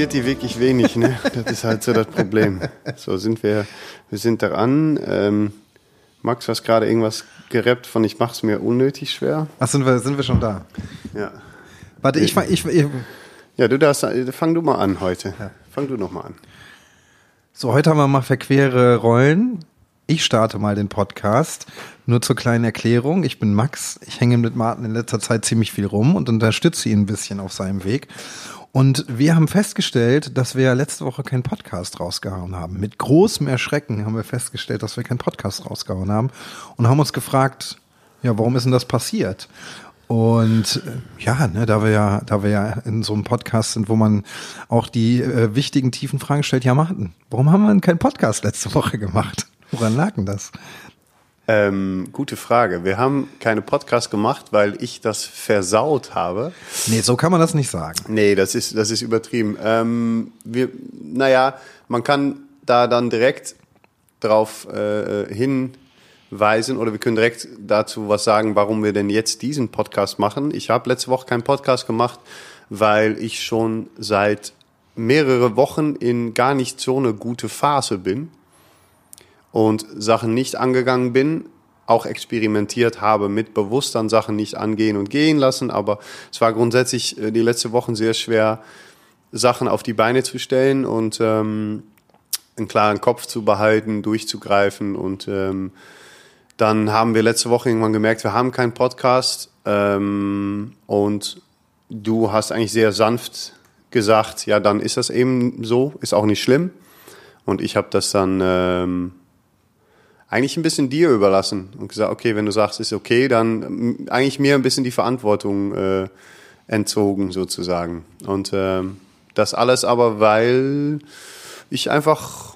Interessiert die wirklich wenig, ne? Das ist halt so das Problem. So sind wir, wir sind daran. Ähm, Max, du hast gerade irgendwas gerappt von ich mach's mir unnötig schwer. Ach, sind wir, sind wir schon da? Ja. Warte, ich, fang- ich, ich Ja, du darfst, fang du mal an heute. Fang du noch mal an. So, heute haben wir mal verquere Rollen. Ich starte mal den Podcast. Nur zur kleinen Erklärung. Ich bin Max. Ich hänge mit Martin in letzter Zeit ziemlich viel rum und unterstütze ihn ein bisschen auf seinem Weg. Und wir haben festgestellt, dass wir letzte Woche keinen Podcast rausgehauen haben. Mit großem Erschrecken haben wir festgestellt, dass wir keinen Podcast rausgehauen haben und haben uns gefragt, ja, warum ist denn das passiert? Und äh, ja, ne, da wir ja, da wir ja in so einem Podcast sind, wo man auch die äh, wichtigen, tiefen Fragen stellt, ja, Martin, warum haben wir denn keinen Podcast letzte Woche gemacht? Woran lag denn das? Ähm, gute Frage. Wir haben keine Podcast gemacht, weil ich das versaut habe. Nee, so kann man das nicht sagen. Nee, das ist, das ist übertrieben. Ähm, wir, naja, man kann da dann direkt drauf äh, hinweisen oder wir können direkt dazu was sagen, warum wir denn jetzt diesen Podcast machen. Ich habe letzte Woche keinen Podcast gemacht, weil ich schon seit mehrere Wochen in gar nicht so eine gute Phase bin und Sachen nicht angegangen bin, auch experimentiert habe mit bewusst an Sachen nicht angehen und gehen lassen, aber es war grundsätzlich äh, die letzte Wochen sehr schwer, Sachen auf die Beine zu stellen und ähm, einen klaren Kopf zu behalten, durchzugreifen. Und ähm, dann haben wir letzte Woche irgendwann gemerkt, wir haben keinen Podcast. Ähm, und du hast eigentlich sehr sanft gesagt, ja, dann ist das eben so, ist auch nicht schlimm. Und ich habe das dann ähm, eigentlich ein bisschen dir überlassen und gesagt, okay, wenn du sagst, ist okay, dann ähm, eigentlich mir ein bisschen die Verantwortung äh, entzogen sozusagen. Und ähm, das alles aber, weil ich einfach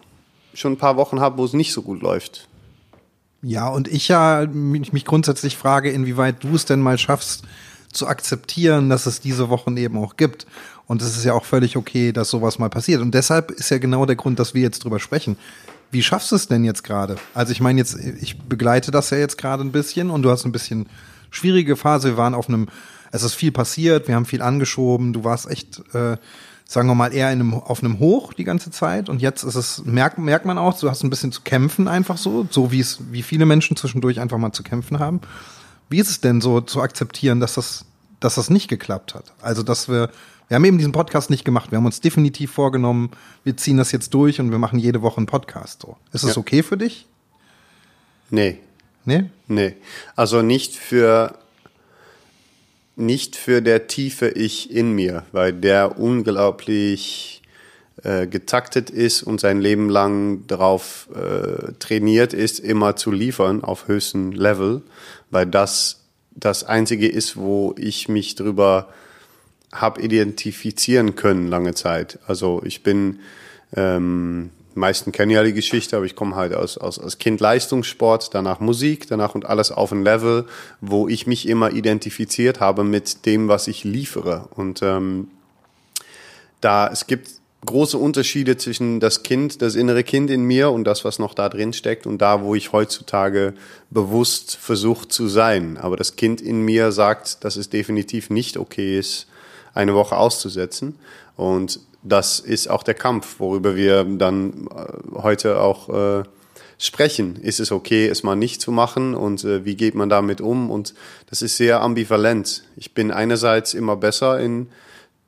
schon ein paar Wochen habe, wo es nicht so gut läuft. Ja, und ich ja mich grundsätzlich frage, inwieweit du es denn mal schaffst, zu akzeptieren, dass es diese Wochen eben auch gibt. Und es ist ja auch völlig okay, dass sowas mal passiert. Und deshalb ist ja genau der Grund, dass wir jetzt drüber sprechen. Wie schaffst du es denn jetzt gerade? Also ich meine jetzt, ich begleite das ja jetzt gerade ein bisschen und du hast ein bisschen schwierige Phase. Wir waren auf einem, es ist viel passiert, wir haben viel angeschoben. Du warst echt, äh, sagen wir mal, eher in einem, auf einem Hoch die ganze Zeit. Und jetzt ist es, merkt, merkt man auch, du hast ein bisschen zu kämpfen einfach so, so wie es, wie viele Menschen zwischendurch einfach mal zu kämpfen haben. Wie ist es denn so zu akzeptieren, dass das, dass das nicht geklappt hat? Also, dass wir, wir haben eben diesen Podcast nicht gemacht. Wir haben uns definitiv vorgenommen, wir ziehen das jetzt durch und wir machen jede Woche einen Podcast. So. Ist das Ja. okay für dich? Nee, Nee? nee. Also nicht für nicht für der tiefe Ich in mir, weil der unglaublich äh, getaktet ist und sein Leben lang darauf äh, trainiert ist, immer zu liefern auf höchstem Level, weil das das einzige ist, wo ich mich drüber hab identifizieren können lange Zeit. Also ich bin ähm, meisten kennen ja die Geschichte, aber ich komme halt aus, aus, aus Kind Leistungssport, danach Musik, danach und alles auf ein Level, wo ich mich immer identifiziert habe mit dem, was ich liefere. Und ähm, da es gibt große Unterschiede zwischen das Kind, das innere Kind in mir und das, was noch da drin steckt und da, wo ich heutzutage bewusst versucht zu sein. Aber das Kind in mir sagt, dass es definitiv nicht okay ist, eine Woche auszusetzen. Und das ist auch der Kampf, worüber wir dann äh, heute auch äh, sprechen. Ist es okay, es mal nicht zu machen und äh, wie geht man damit um? Und das ist sehr ambivalent. Ich bin einerseits immer besser in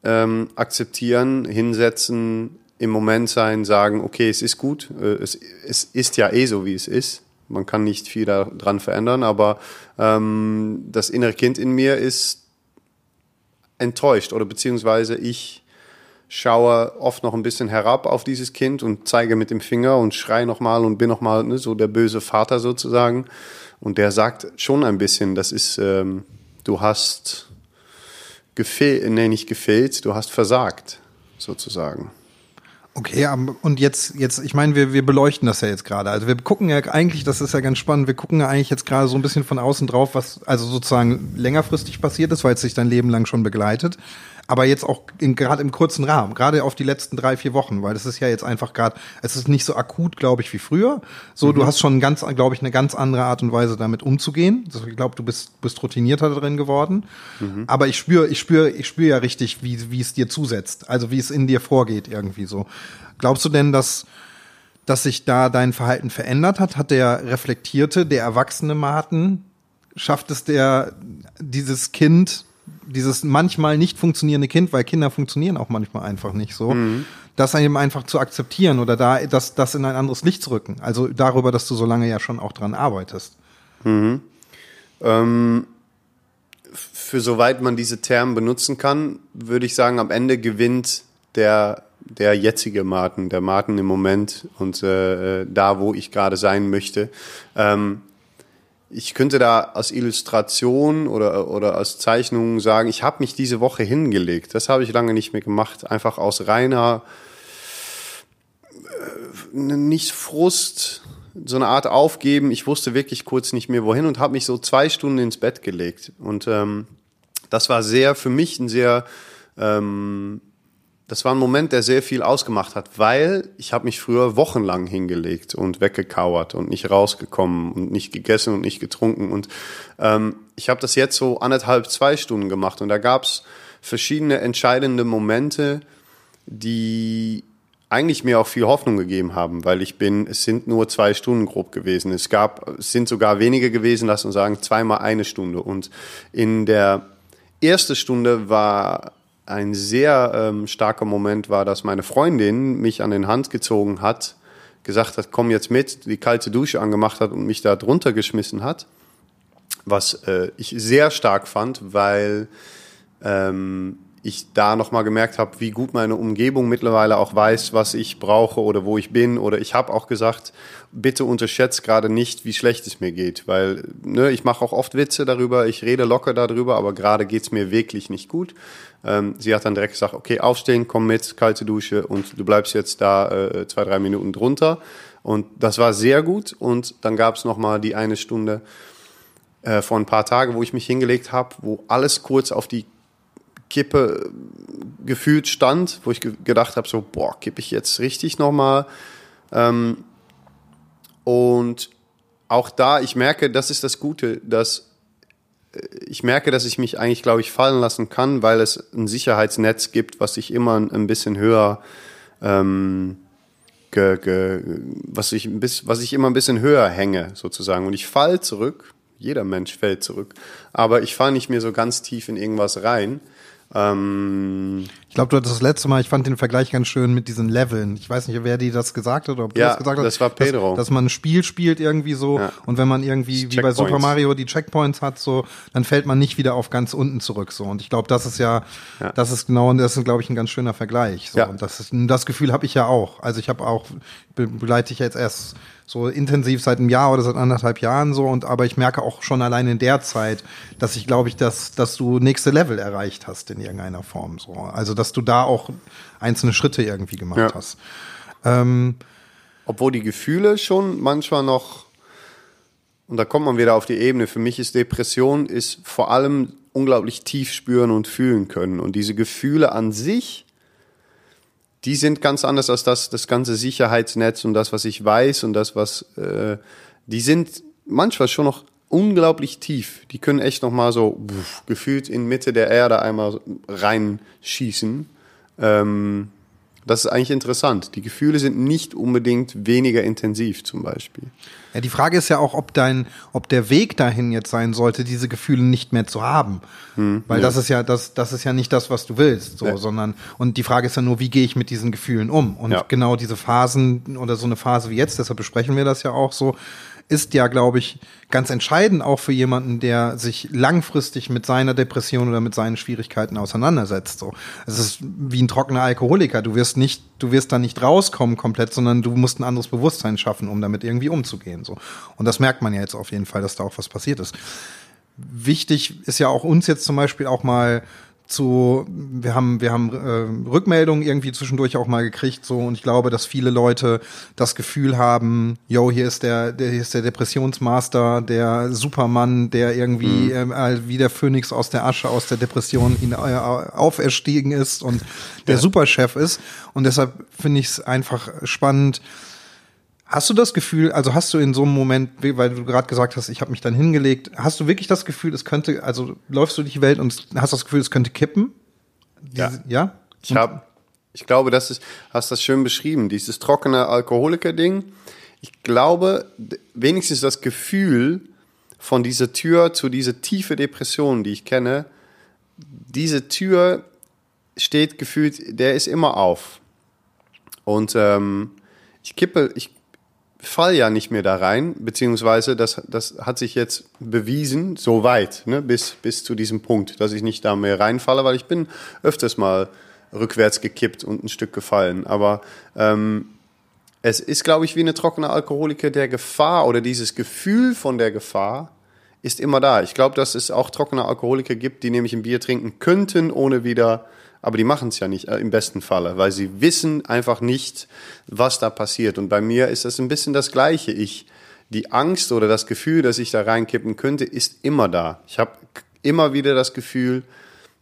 ähm, akzeptieren, hinsetzen, im Moment sein, sagen, okay, es ist gut, äh, es, es ist ja eh so, wie es ist. Man kann nicht viel daran verändern, aber ähm, das innere Kind in mir ist enttäuscht oder beziehungsweise ich schaue oft noch ein bisschen herab auf dieses Kind und zeige mit dem Finger und schreie nochmal und bin nochmal ne, so der böse Vater sozusagen. Und der sagt schon ein bisschen, das ist, ähm, du hast gefehlt, nee, nicht gefehlt, du hast versagt, sozusagen. Okay, und jetzt, jetzt, ich meine, wir, wir beleuchten das ja jetzt gerade. Also wir gucken ja eigentlich, das ist ja ganz spannend, wir gucken ja eigentlich jetzt gerade so ein bisschen von außen drauf, was also sozusagen längerfristig passiert ist, weil es sich dein Leben lang schon begleitet. Aber jetzt auch gerade im kurzen Rahmen, gerade auf die letzten drei, vier Wochen, weil das ist ja jetzt einfach gerade, es ist nicht so akut, glaube ich, wie früher. So, mhm. du hast schon ganz, glaube ich, eine ganz andere Art und Weise, damit umzugehen. Also ich glaube, du bist, bist routinierter drin geworden. Mhm. Aber ich spüre, ich spüre, ich spüre ja richtig, wie, wie es dir zusetzt, also wie es in dir vorgeht irgendwie so. Glaubst du denn, dass dass sich da dein Verhalten verändert hat? Hat der reflektierte, der erwachsene Martin, schafft es der, dieses Kind, dieses manchmal nicht funktionierende Kind, weil Kinder funktionieren auch manchmal einfach nicht so, mhm. das eben einfach zu akzeptieren oder da, das, das in ein anderes Licht zu rücken? Also darüber, dass du so lange ja schon auch dran arbeitest. Mhm. Ähm, für soweit man diese Terme benutzen kann, würde ich sagen, am Ende gewinnt der der jetzige Martin, der Martin im Moment und äh, da, wo ich gerade sein möchte. Ähm, ich könnte da als Illustration oder, oder als Zeichnung sagen, ich habe mich diese Woche hingelegt. Das habe ich lange nicht mehr gemacht. Einfach aus reiner, äh, nicht Frust, so eine Art Aufgeben. Ich wusste wirklich kurz nicht mehr wohin und habe mich so zwei Stunden ins Bett gelegt. Und ähm, das war sehr für mich ein sehr ähm, das war ein Moment, der sehr viel ausgemacht hat, weil ich habe mich früher wochenlang hingelegt und weggekauert und nicht rausgekommen und nicht gegessen und nicht getrunken. Und ähm, ich habe das jetzt so anderthalb, zwei Stunden gemacht. Und da gab es verschiedene entscheidende Momente, die eigentlich mir auch viel Hoffnung gegeben haben, weil ich bin, es sind nur zwei Stunden grob gewesen. Es gab, es sind sogar weniger gewesen, lass uns sagen, zweimal eine Stunde. Und in der erste Stunde war ein sehr ähm, starker Moment war, dass meine Freundin mich an den Hand gezogen hat, gesagt hat, komm jetzt mit, die kalte Dusche angemacht hat und mich da drunter geschmissen hat. Was äh, ich sehr stark fand, weil ähm, ich da nochmal gemerkt habe, wie gut meine Umgebung mittlerweile auch weiß, was ich brauche oder wo ich bin. Oder ich habe auch gesagt, bitte unterschätzt gerade nicht, wie schlecht es mir geht. Weil ne, ich mache auch oft Witze darüber, ich rede locker darüber, aber gerade geht's mir wirklich nicht gut. Ähm, sie hat dann direkt gesagt, okay, aufstehen, komm mit, kalte Dusche und du bleibst jetzt da äh, zwei, drei Minuten drunter. Und das war sehr gut. Und dann gab's nochmal die eine Stunde äh, vor ein paar Tagen, wo ich mich hingelegt habe, wo alles kurz auf die Kippe gefühlt stand, wo ich ge gedacht habe, so, boah, kippe ich jetzt richtig nochmal. Ähm, und auch da, ich merke, das ist das Gute, dass äh, ich merke, dass ich mich eigentlich, glaube ich, fallen lassen kann, weil es ein Sicherheitsnetz gibt, was ich immer ein bisschen höher, ähm, ge, ge, was ich, was ich immer ein bisschen höher hänge, sozusagen. Und ich fall zurück. Jeder Mensch fällt zurück. Aber ich falle nicht mehr so ganz tief in irgendwas rein. Ähm, ich glaube, du hattest das letzte Mal, ich fand den Vergleich ganz schön mit diesen Leveln. Ich weiß nicht, wer die das gesagt hat oder ob du ja, das gesagt hast. das war Pedro. Dass, dass, man ein Spiel spielt irgendwie so ja. und wenn man irgendwie wie bei Super Mario die Checkpoints hat, so, dann fällt man nicht wieder auf ganz unten zurück so. Und ich glaube, das ist ja, ja, das ist genau, das ist glaube ich ein ganz schöner Vergleich. So. Ja. Und das ist, das Gefühl habe ich ja auch. Also ich habe auch begleite ich jetzt erst so intensiv seit einem Jahr oder seit anderthalb Jahren so und aber ich merke auch schon allein in der Zeit, dass ich glaube ich, dass dass du nächste Level erreicht hast in irgendeiner Form so. Also dass du da auch einzelne Schritte irgendwie gemacht ja. hast. Ähm, Obwohl die Gefühle schon manchmal noch und da kommt man wieder auf die Ebene. Für mich ist Depression ist vor allem unglaublich tief spüren und fühlen können und diese Gefühle an sich die sind ganz anders als das, das ganze Sicherheitsnetz und das, was ich weiß und das, was, äh, die sind manchmal schon noch unglaublich tief. Die können echt noch mal so pff, gefühlt in Mitte der Erde einmal reinschießen. Ähm, das ist eigentlich interessant. Die Gefühle sind nicht unbedingt weniger intensiv zum Beispiel. Ja, die Frage ist ja auch, ob dein, ob der Weg dahin jetzt sein sollte, diese Gefühle nicht mehr zu haben. Hm, Weil ja. das ist ja, das, das ist ja nicht das, was du willst, so, ja. sondern, und die Frage ist ja nur, wie gehe ich mit diesen Gefühlen um? Und ja. genau diese Phasen oder so eine Phase wie jetzt, deshalb besprechen wir das ja auch so, ist ja, glaube ich, ganz entscheidend auch für jemanden, der sich langfristig mit seiner Depression oder mit seinen Schwierigkeiten auseinandersetzt. So, es ist wie ein trockener Alkoholiker. Du wirst nicht, du wirst da nicht rauskommen komplett, sondern du musst ein anderes Bewusstsein schaffen, um damit irgendwie umzugehen. So, und das merkt man ja jetzt auf jeden Fall, dass da auch was passiert ist. Wichtig ist ja auch uns jetzt zum Beispiel auch mal zu, wir haben, wir haben äh, Rückmeldungen irgendwie zwischendurch auch mal gekriegt, so und ich glaube, dass viele Leute das Gefühl haben, yo, hier ist der, der hier ist der Depressionsmaster, der Supermann, der irgendwie mhm. äh, wie der Phönix aus der Asche, aus der Depression ihn äh, auferstiegen ist und der ja. Superchef ist. Und deshalb finde ich es einfach spannend, Hast du das Gefühl, also hast du in so einem Moment, weil du gerade gesagt hast, ich habe mich dann hingelegt, hast du wirklich das Gefühl, es könnte, also läufst du durch die Welt und hast das Gefühl, es könnte kippen? Diese, ja. ja? Ich habe, ich glaube, das ist, hast das schön beschrieben, dieses trockene Alkoholiker-Ding. Ich glaube, wenigstens das Gefühl von dieser Tür zu dieser tiefe Depression, die ich kenne, diese Tür steht gefühlt, der ist immer auf. Und ähm, ich kippe, ich fall ja nicht mehr da rein, beziehungsweise das, das hat sich jetzt bewiesen, so weit, ne, bis, bis zu diesem Punkt, dass ich nicht da mehr reinfalle, weil ich bin öfters mal rückwärts gekippt und ein Stück gefallen. Aber ähm, es ist, glaube ich, wie eine trockene Alkoholiker der Gefahr oder dieses Gefühl von der Gefahr ist immer da. Ich glaube, dass es auch trockene Alkoholiker gibt, die nämlich ein Bier trinken könnten, ohne wieder aber die machen es ja nicht äh, im besten Falle, weil sie wissen einfach nicht, was da passiert. Und bei mir ist das ein bisschen das Gleiche. Ich, die Angst oder das Gefühl, dass ich da reinkippen könnte, ist immer da. Ich habe immer wieder das Gefühl,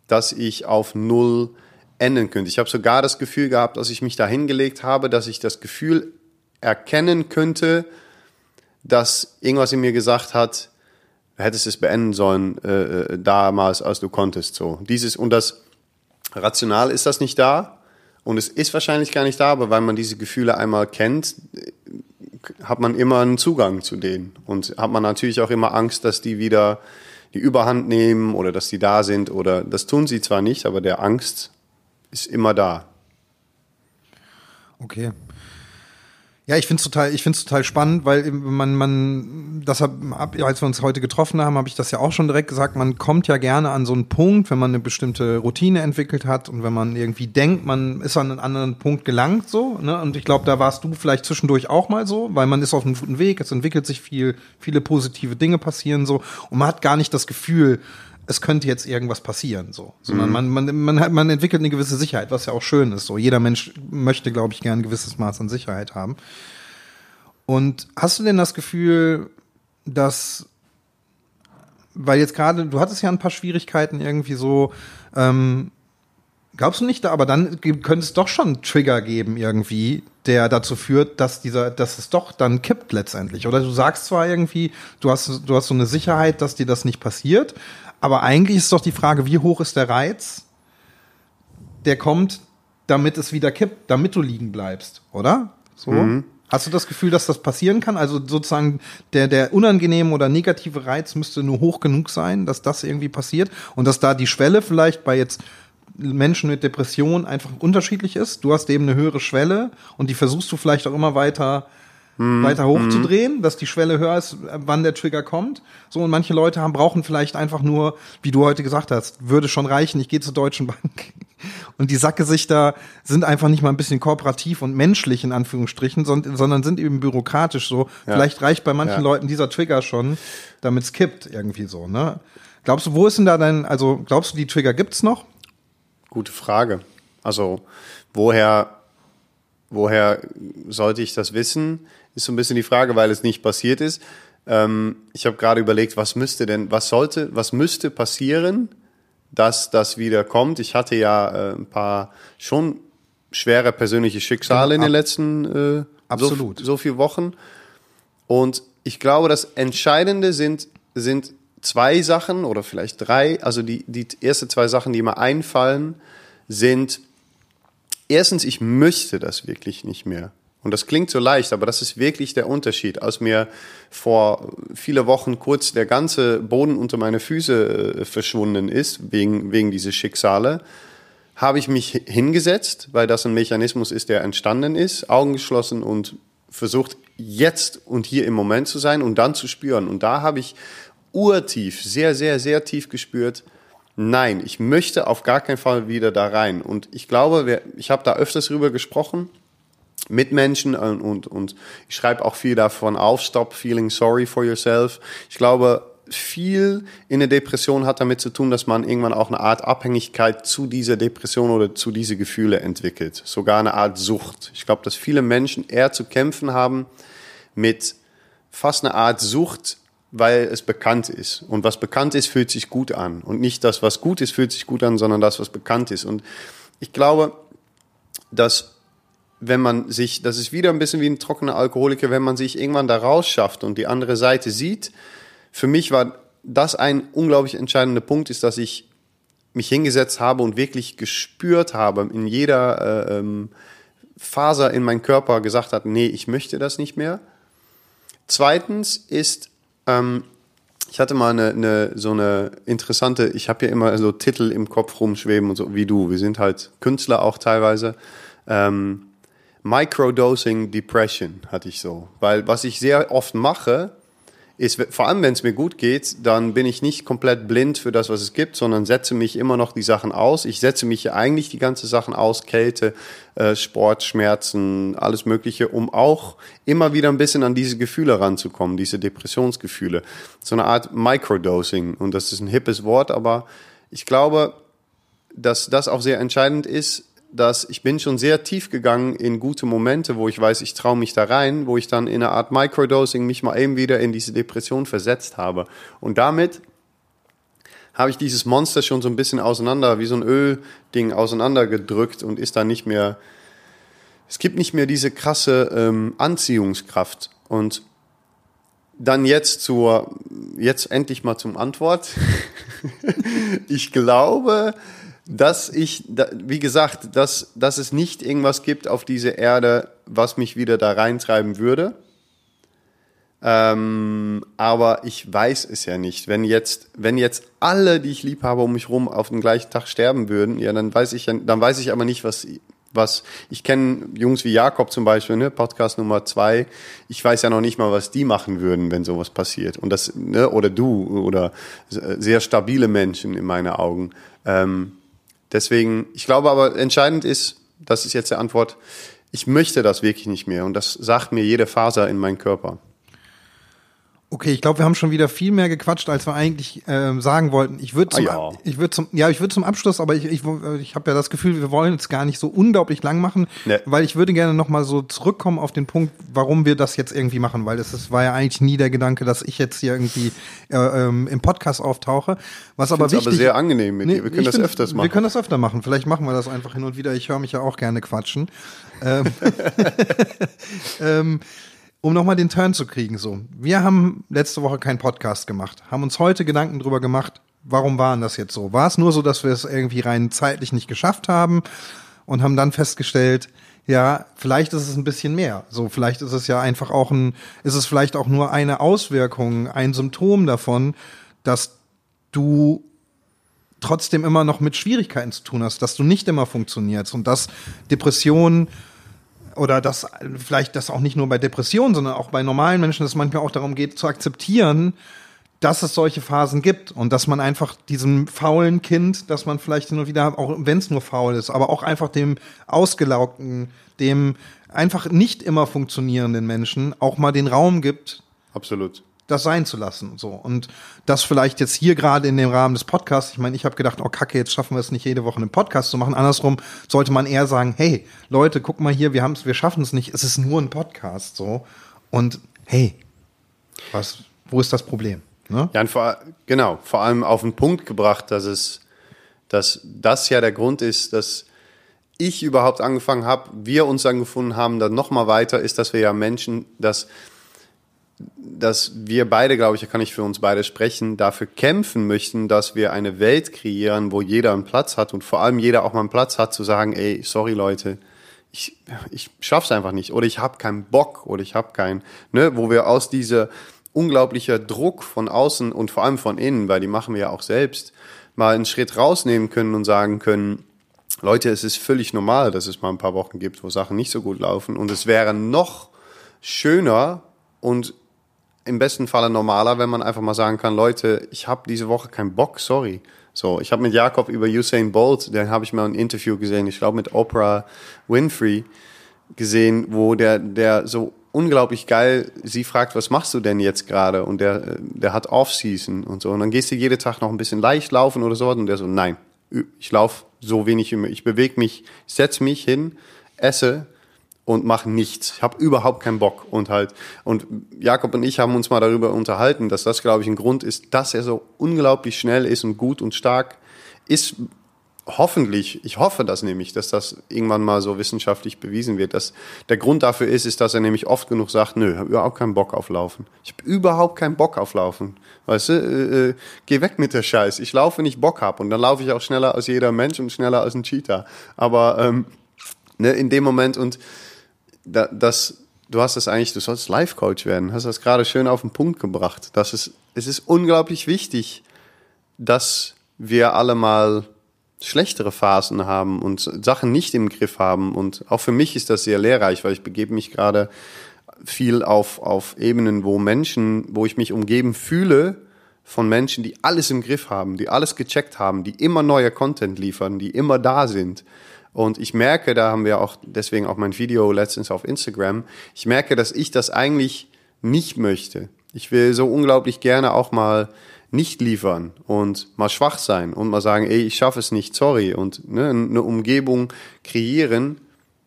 dass ich auf Null enden könnte. Ich habe sogar das Gefühl gehabt, dass ich mich da hingelegt habe, dass ich das Gefühl erkennen könnte, dass irgendwas in mir gesagt hat, hättest es beenden sollen äh, äh damals, als du konntest. So dieses und das Rational ist das nicht da und es ist wahrscheinlich gar nicht da, aber weil man diese Gefühle einmal kennt, hat man immer einen Zugang zu denen und hat man natürlich auch immer Angst, dass die wieder die Überhand nehmen oder dass die da sind oder das tun sie zwar nicht, aber der Angst ist immer da. Okay. Ja, ich finde es total, ich finde total spannend, weil man, man, das hab, als wir uns heute getroffen haben, habe ich das ja auch schon direkt gesagt. Man kommt ja gerne an so einen Punkt, wenn man eine bestimmte Routine entwickelt hat und wenn man irgendwie denkt, man ist an einen anderen Punkt gelangt, so. Ne? Und ich glaube, da warst du vielleicht zwischendurch auch mal so, weil man ist auf einem guten Weg, es entwickelt sich viel, viele positive Dinge passieren so und man hat gar nicht das Gefühl, es könnte jetzt irgendwas passieren, so. Sondern mhm. man, man, man, hat, man entwickelt eine gewisse Sicherheit, was ja auch schön ist. So, jeder Mensch möchte, glaube ich, gern ein gewisses Maß an Sicherheit haben. Und hast du denn das Gefühl, dass, weil jetzt gerade, du hattest ja ein paar Schwierigkeiten irgendwie so, ähm, glaubst du nicht, aber dann könnte es doch schon einen Trigger geben irgendwie, der dazu führt, dass dieser, dass es doch dann kippt letztendlich. Oder du sagst zwar irgendwie, du hast, du hast so eine Sicherheit, dass dir das nicht passiert, aber eigentlich ist doch die Frage, wie hoch ist der Reiz, der kommt, damit es wieder kippt, damit du liegen bleibst, oder? So? Mhm. Hast du das Gefühl, dass das passieren kann? Also sozusagen der, der unangenehme oder negative Reiz müsste nur hoch genug sein, dass das irgendwie passiert und dass da die Schwelle vielleicht bei jetzt Menschen mit Depression einfach unterschiedlich ist. Du hast eben eine höhere Schwelle und die versuchst du vielleicht auch immer weiter mhm. weiter hochzudrehen, mhm. dass die Schwelle höher ist, wann der Trigger kommt. So, und manche Leute haben, brauchen vielleicht einfach nur, wie du heute gesagt hast, würde schon reichen, ich gehe zur Deutschen Bank. Und die Sackgesichter sind einfach nicht mal ein bisschen kooperativ und menschlich in Anführungsstrichen, sondern sind eben bürokratisch so. Ja. Vielleicht reicht bei manchen ja. Leuten dieser Trigger schon, damit es kippt irgendwie so, ne? Glaubst du, wo ist denn da dein, also glaubst du, die Trigger gibt's noch? Gute Frage. Also, woher, woher sollte ich das wissen? Ist so ein bisschen die Frage, weil es nicht passiert ist. Ähm, ich habe gerade überlegt, was müsste denn, was sollte, was müsste passieren, dass das wieder kommt. Ich hatte ja äh, ein paar schon schwere persönliche Schicksale genau, in den letzten äh, Absolut. So, so viele Wochen. Und ich glaube, das Entscheidende sind, sind zwei Sachen oder vielleicht drei. Also die, die ersten zwei Sachen, die mir einfallen, sind erstens, ich möchte das wirklich nicht mehr. Und das klingt so leicht, aber das ist wirklich der Unterschied. Als mir vor viele Wochen kurz der ganze Boden unter meine Füße äh, verschwunden ist, wegen, wegen dieser Schicksale, habe ich mich hingesetzt, weil das ein Mechanismus ist, der entstanden ist, Augen geschlossen und versucht, jetzt und hier im Moment zu sein und dann zu spüren. Und da habe ich urtief, sehr, sehr, sehr tief gespürt, nein, ich möchte auf gar keinen Fall wieder da rein. Und ich glaube, ich habe da öfters drüber gesprochen, Mitmenschen und, und, und ich schreibe auch viel davon auf, stop feeling sorry for yourself. Ich glaube, viel in der Depression hat damit zu tun, dass man irgendwann auch eine Art Abhängigkeit zu dieser Depression oder zu diese Gefühle entwickelt. Sogar eine Art Sucht. Ich glaube, dass viele Menschen eher zu kämpfen haben mit fast eine Art Sucht, weil es bekannt ist. Und was bekannt ist, fühlt sich gut an. Und nicht das, was gut ist, fühlt sich gut an, sondern das, was bekannt ist. Und ich glaube, dass wenn man sich, das ist wieder ein bisschen wie ein trockener Alkoholiker, wenn man sich irgendwann da rausschafft und die andere Seite sieht. Für mich war das ein unglaublich entscheidender Punkt, ist, dass ich mich hingesetzt habe und wirklich gespürt habe, in jeder äh, ähm, Faser in meinem Körper gesagt hat, nee, ich möchte das nicht mehr. Zweitens ist, ähm, ich hatte mal eine, eine so eine interessante, ich habe ja immer so Titel im Kopf rumschweben und so wie du. Wir sind halt Künstler auch teilweise. Ähm, Microdosing Depression hatte ich so, weil was ich sehr oft mache, ist, vor allem wenn es mir gut geht, dann bin ich nicht komplett blind für das, was es gibt, sondern setze mich immer noch die Sachen aus. Ich setze mich eigentlich die ganze Sachen aus, Kälte, äh, Sport, Schmerzen, alles Mögliche, um auch immer wieder ein bisschen an diese Gefühle ranzukommen, diese Depressionsgefühle. So eine Art Microdosing. Und das ist ein hippes Wort, aber ich glaube, dass das auch sehr entscheidend ist, dass ich bin schon sehr tief gegangen in gute Momente, wo ich weiß, ich traue mich da rein, wo ich dann in einer Art Microdosing mich mal eben wieder in diese Depression versetzt habe. Und damit habe ich dieses Monster schon so ein bisschen auseinander, wie so ein Ölding auseinandergedrückt und ist dann nicht mehr, es gibt nicht mehr diese krasse ähm, Anziehungskraft. Und dann jetzt zur, jetzt endlich mal zum Antwort. ich glaube, dass ich, wie gesagt, dass, dass es nicht irgendwas gibt auf dieser Erde, was mich wieder da reintreiben würde. Ähm, aber ich weiß es ja nicht. Wenn jetzt, wenn jetzt alle, die ich lieb habe, um mich rum auf den gleichen Tag sterben würden, ja, dann weiß ich, dann weiß ich aber nicht, was, was, ich kenne Jungs wie Jakob zum Beispiel, ne, Podcast Nummer zwei. Ich weiß ja noch nicht mal, was die machen würden, wenn sowas passiert. Und das, ne, oder du, oder sehr stabile Menschen in meinen Augen. Ähm, Deswegen, ich glaube aber, entscheidend ist, das ist jetzt die Antwort, ich möchte das wirklich nicht mehr. Und das sagt mir jede Faser in meinem Körper. Okay, ich glaube, wir haben schon wieder viel mehr gequatscht, als wir eigentlich ähm, sagen wollten. Ich würde zum, ah, ja. ich würde zum, ja, ich würde zum Abschluss, aber ich, ich, ich habe ja das Gefühl, wir wollen es gar nicht so unglaublich lang machen, nee. weil ich würde gerne noch mal so zurückkommen auf den Punkt, warum wir das jetzt irgendwie machen, weil es war ja eigentlich nie der Gedanke, dass ich jetzt hier irgendwie äh, ähm, im Podcast auftauche. Was aber wichtig. aber sehr angenehm mit nee, dir. Wir können das find, öfters machen. Wir können das öfter machen. Vielleicht machen wir das einfach hin und wieder. Ich höre mich ja auch gerne quatschen. ähm, ähm um nochmal den Turn zu kriegen, so. Wir haben letzte Woche keinen Podcast gemacht, haben uns heute Gedanken drüber gemacht, warum waren das jetzt so? War es nur so, dass wir es irgendwie rein zeitlich nicht geschafft haben und haben dann festgestellt, ja, vielleicht ist es ein bisschen mehr. So, vielleicht ist es ja einfach auch ein, ist es vielleicht auch nur eine Auswirkung, ein Symptom davon, dass du trotzdem immer noch mit Schwierigkeiten zu tun hast, dass du nicht immer funktionierst und dass Depressionen oder dass vielleicht das auch nicht nur bei Depressionen, sondern auch bei normalen Menschen, dass es manchmal auch darum geht, zu akzeptieren, dass es solche Phasen gibt und dass man einfach diesem faulen Kind, dass man vielleicht nur wieder, auch wenn es nur faul ist, aber auch einfach dem ausgelaugten, dem einfach nicht immer funktionierenden Menschen auch mal den Raum gibt. Absolut das sein zu lassen. So. Und das vielleicht jetzt hier gerade in dem Rahmen des Podcasts, ich meine, ich habe gedacht, oh Kacke, jetzt schaffen wir es nicht jede Woche einen Podcast zu machen. Andersrum sollte man eher sagen, hey, Leute, guck mal hier, wir haben es, wir schaffen es nicht, es ist nur ein Podcast so. Und hey, was, wo ist das Problem? Ne? Ja, vor, genau, vor allem auf den Punkt gebracht, dass es, dass das ja der Grund ist, dass ich überhaupt angefangen habe, wir uns dann gefunden haben, dann nochmal weiter ist, dass wir ja Menschen, dass dass wir beide, glaube ich, da kann ich für uns beide sprechen, dafür kämpfen möchten, dass wir eine Welt kreieren, wo jeder einen Platz hat und vor allem jeder auch mal einen Platz hat zu sagen, ey, sorry Leute, ich, ich schaff's einfach nicht oder ich habe keinen Bock oder ich habe keinen, ne, wo wir aus dieser unglaublicher Druck von außen und vor allem von innen, weil die machen wir ja auch selbst, mal einen Schritt rausnehmen können und sagen können, Leute, es ist völlig normal, dass es mal ein paar Wochen gibt, wo Sachen nicht so gut laufen und es wäre noch schöner und im besten Falle normaler, wenn man einfach mal sagen kann, Leute, ich habe diese Woche keinen Bock, sorry. So, ich habe mit Jakob über Usain Bolt, den habe ich mal ein Interview gesehen, ich glaube mit Oprah Winfrey gesehen, wo der der so unglaublich geil. Sie fragt, was machst du denn jetzt gerade? Und der, der hat Off-Season und so. Und dann gehst du jeden Tag noch ein bisschen leicht laufen oder so. Und der so, nein, ich laufe so wenig, wie ich bewege mich, setze mich hin, esse und mache nichts. Ich habe überhaupt keinen Bock und halt und Jakob und ich haben uns mal darüber unterhalten, dass das glaube ich ein Grund ist, dass er so unglaublich schnell ist und gut und stark ist hoffentlich, ich hoffe das nämlich, dass das irgendwann mal so wissenschaftlich bewiesen wird, dass der Grund dafür ist, ist, dass er nämlich oft genug sagt, nö, habe überhaupt keinen Bock auf Laufen. Ich habe überhaupt keinen Bock auf Laufen. Weißt du, äh, äh, geh weg mit der Scheiß. Ich laufe, wenn ich Bock hab und dann laufe ich auch schneller als jeder Mensch und schneller als ein Cheetah. Aber ähm, ne, in dem Moment und da, das, du hast das eigentlich, du sollst Life-Coach werden, hast das gerade schön auf den Punkt gebracht. Das ist, es ist unglaublich wichtig, dass wir alle mal schlechtere Phasen haben und Sachen nicht im Griff haben. Und auch für mich ist das sehr lehrreich, weil ich begebe mich gerade viel auf, auf Ebenen, wo Menschen, wo ich mich umgeben fühle von Menschen, die alles im Griff haben, die alles gecheckt haben, die immer neue Content liefern, die immer da sind. Und ich merke, da haben wir auch deswegen auch mein Video letztens auf Instagram, ich merke, dass ich das eigentlich nicht möchte. Ich will so unglaublich gerne auch mal nicht liefern und mal schwach sein und mal sagen, ey, ich schaffe es nicht, sorry. Und ne, eine Umgebung kreieren,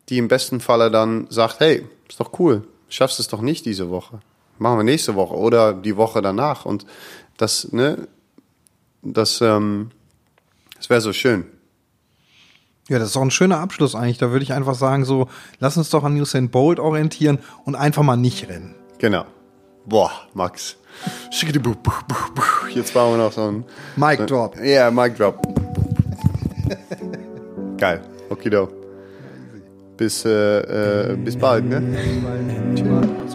die im besten Falle dann sagt, hey, ist doch cool, schaffst es doch nicht diese Woche. Machen wir nächste Woche oder die Woche danach. Und das, ne, das, ähm, das wäre so schön. Ja, das ist auch ein schöner Abschluss eigentlich. Da würde ich einfach sagen, so, lass uns doch an Usain Bolt orientieren und einfach mal nicht rennen. Genau. Boah, Max. Jetzt bauen wir noch so ein. Mic Drop. Ja, yeah, Mic Drop. Geil. Okay, do. Bis, äh, äh, bis bald, ne? Bis bald. Tschüss.